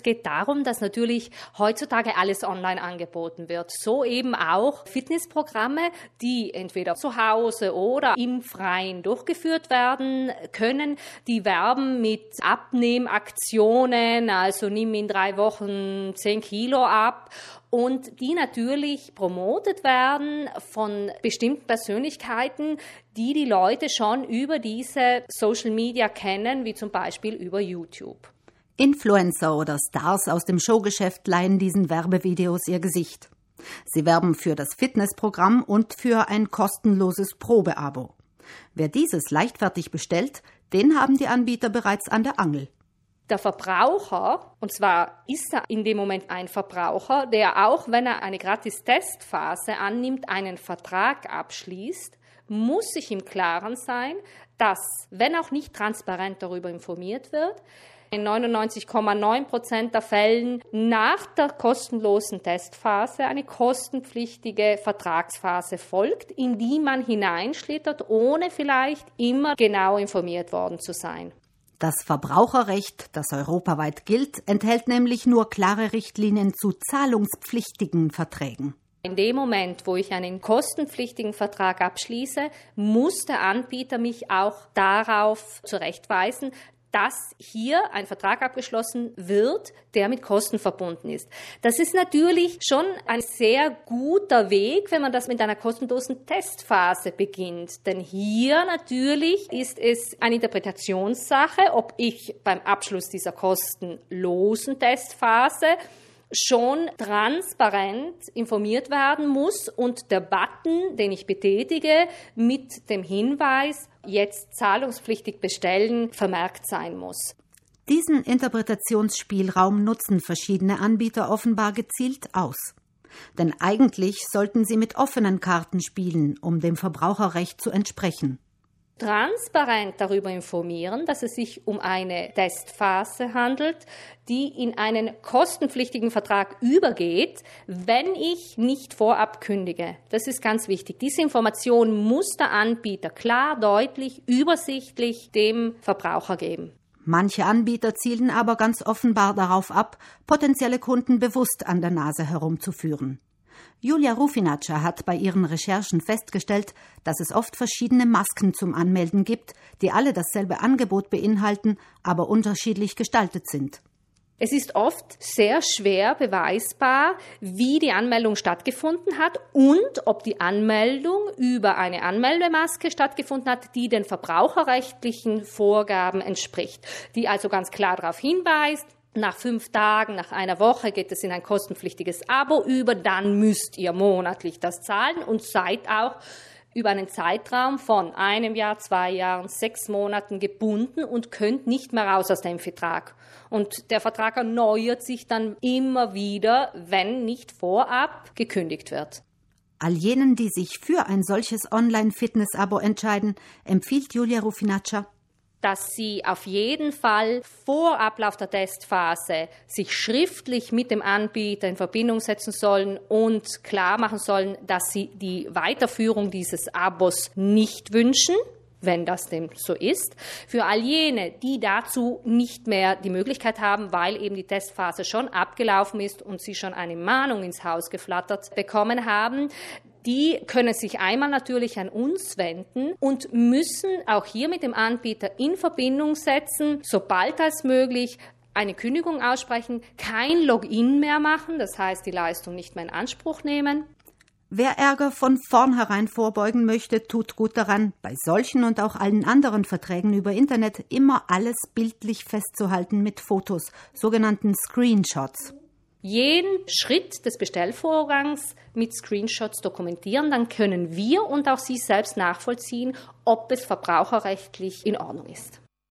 es geht darum, dass natürlich heutzutage alles online angeboten wird. So eben auch Fitnessprogramme, die entweder zu Hause oder im Freien durchgeführt werden können. Die werben mit Abnehmaktionen, also nimm in drei Wochen zehn Kilo ab und die natürlich promotet werden von bestimmten Persönlichkeiten, die die Leute schon über diese Social Media kennen, wie zum Beispiel über YouTube. Influencer oder Stars aus dem Showgeschäft leihen diesen Werbevideos ihr Gesicht. Sie werben für das Fitnessprogramm und für ein kostenloses Probeabo. Wer dieses leichtfertig bestellt, den haben die Anbieter bereits an der Angel. Der Verbraucher, und zwar ist er in dem Moment ein Verbraucher, der auch wenn er eine Gratis-Testphase annimmt, einen Vertrag abschließt, muss sich im Klaren sein, dass, wenn auch nicht transparent darüber informiert wird, in 99,9 Prozent der Fällen nach der kostenlosen Testphase eine kostenpflichtige Vertragsphase folgt, in die man hineinschlittert, ohne vielleicht immer genau informiert worden zu sein. Das Verbraucherrecht, das europaweit gilt, enthält nämlich nur klare Richtlinien zu zahlungspflichtigen Verträgen. In dem Moment, wo ich einen kostenpflichtigen Vertrag abschließe, muss der Anbieter mich auch darauf zurechtweisen, dass hier ein Vertrag abgeschlossen wird, der mit Kosten verbunden ist. Das ist natürlich schon ein sehr guter Weg, wenn man das mit einer kostenlosen Testphase beginnt. Denn hier natürlich ist es eine Interpretationssache, ob ich beim Abschluss dieser kostenlosen Testphase schon transparent informiert werden muss und der Button, den ich betätige, mit dem Hinweis, jetzt zahlungspflichtig bestellen, vermerkt sein muss. Diesen Interpretationsspielraum nutzen verschiedene Anbieter offenbar gezielt aus. Denn eigentlich sollten sie mit offenen Karten spielen, um dem Verbraucherrecht zu entsprechen transparent darüber informieren, dass es sich um eine Testphase handelt, die in einen kostenpflichtigen Vertrag übergeht, wenn ich nicht vorab kündige. Das ist ganz wichtig. Diese Information muss der Anbieter klar, deutlich, übersichtlich dem Verbraucher geben. Manche Anbieter zielen aber ganz offenbar darauf ab, potenzielle Kunden bewusst an der Nase herumzuführen. Julia Rufinaccia hat bei ihren Recherchen festgestellt, dass es oft verschiedene Masken zum Anmelden gibt, die alle dasselbe Angebot beinhalten, aber unterschiedlich gestaltet sind. Es ist oft sehr schwer beweisbar, wie die Anmeldung stattgefunden hat und ob die Anmeldung über eine Anmeldemaske stattgefunden hat, die den verbraucherrechtlichen Vorgaben entspricht, die also ganz klar darauf hinweist, nach fünf Tagen, nach einer Woche geht es in ein kostenpflichtiges Abo über. Dann müsst ihr monatlich das zahlen und seid auch über einen Zeitraum von einem Jahr, zwei Jahren, sechs Monaten gebunden und könnt nicht mehr raus aus dem Vertrag. Und der Vertrag erneuert sich dann immer wieder, wenn nicht vorab gekündigt wird. All jenen, die sich für ein solches Online-Fitness-Abo entscheiden, empfiehlt Julia Rufinaccia dass sie auf jeden Fall vor Ablauf der Testphase sich schriftlich mit dem Anbieter in Verbindung setzen sollen und klar machen sollen, dass sie die Weiterführung dieses Abos nicht wünschen wenn das dem so ist. Für all jene, die dazu nicht mehr die Möglichkeit haben, weil eben die Testphase schon abgelaufen ist und sie schon eine Mahnung ins Haus geflattert bekommen haben, die können sich einmal natürlich an uns wenden und müssen auch hier mit dem Anbieter in Verbindung setzen, sobald als möglich eine Kündigung aussprechen, kein Login mehr machen, das heißt die Leistung nicht mehr in Anspruch nehmen. Wer Ärger von vornherein vorbeugen möchte, tut gut daran, bei solchen und auch allen anderen Verträgen über Internet immer alles bildlich festzuhalten mit Fotos, sogenannten Screenshots jeden Schritt des Bestellvorgangs mit Screenshots dokumentieren, dann können wir und auch Sie selbst nachvollziehen, ob es verbraucherrechtlich in Ordnung ist.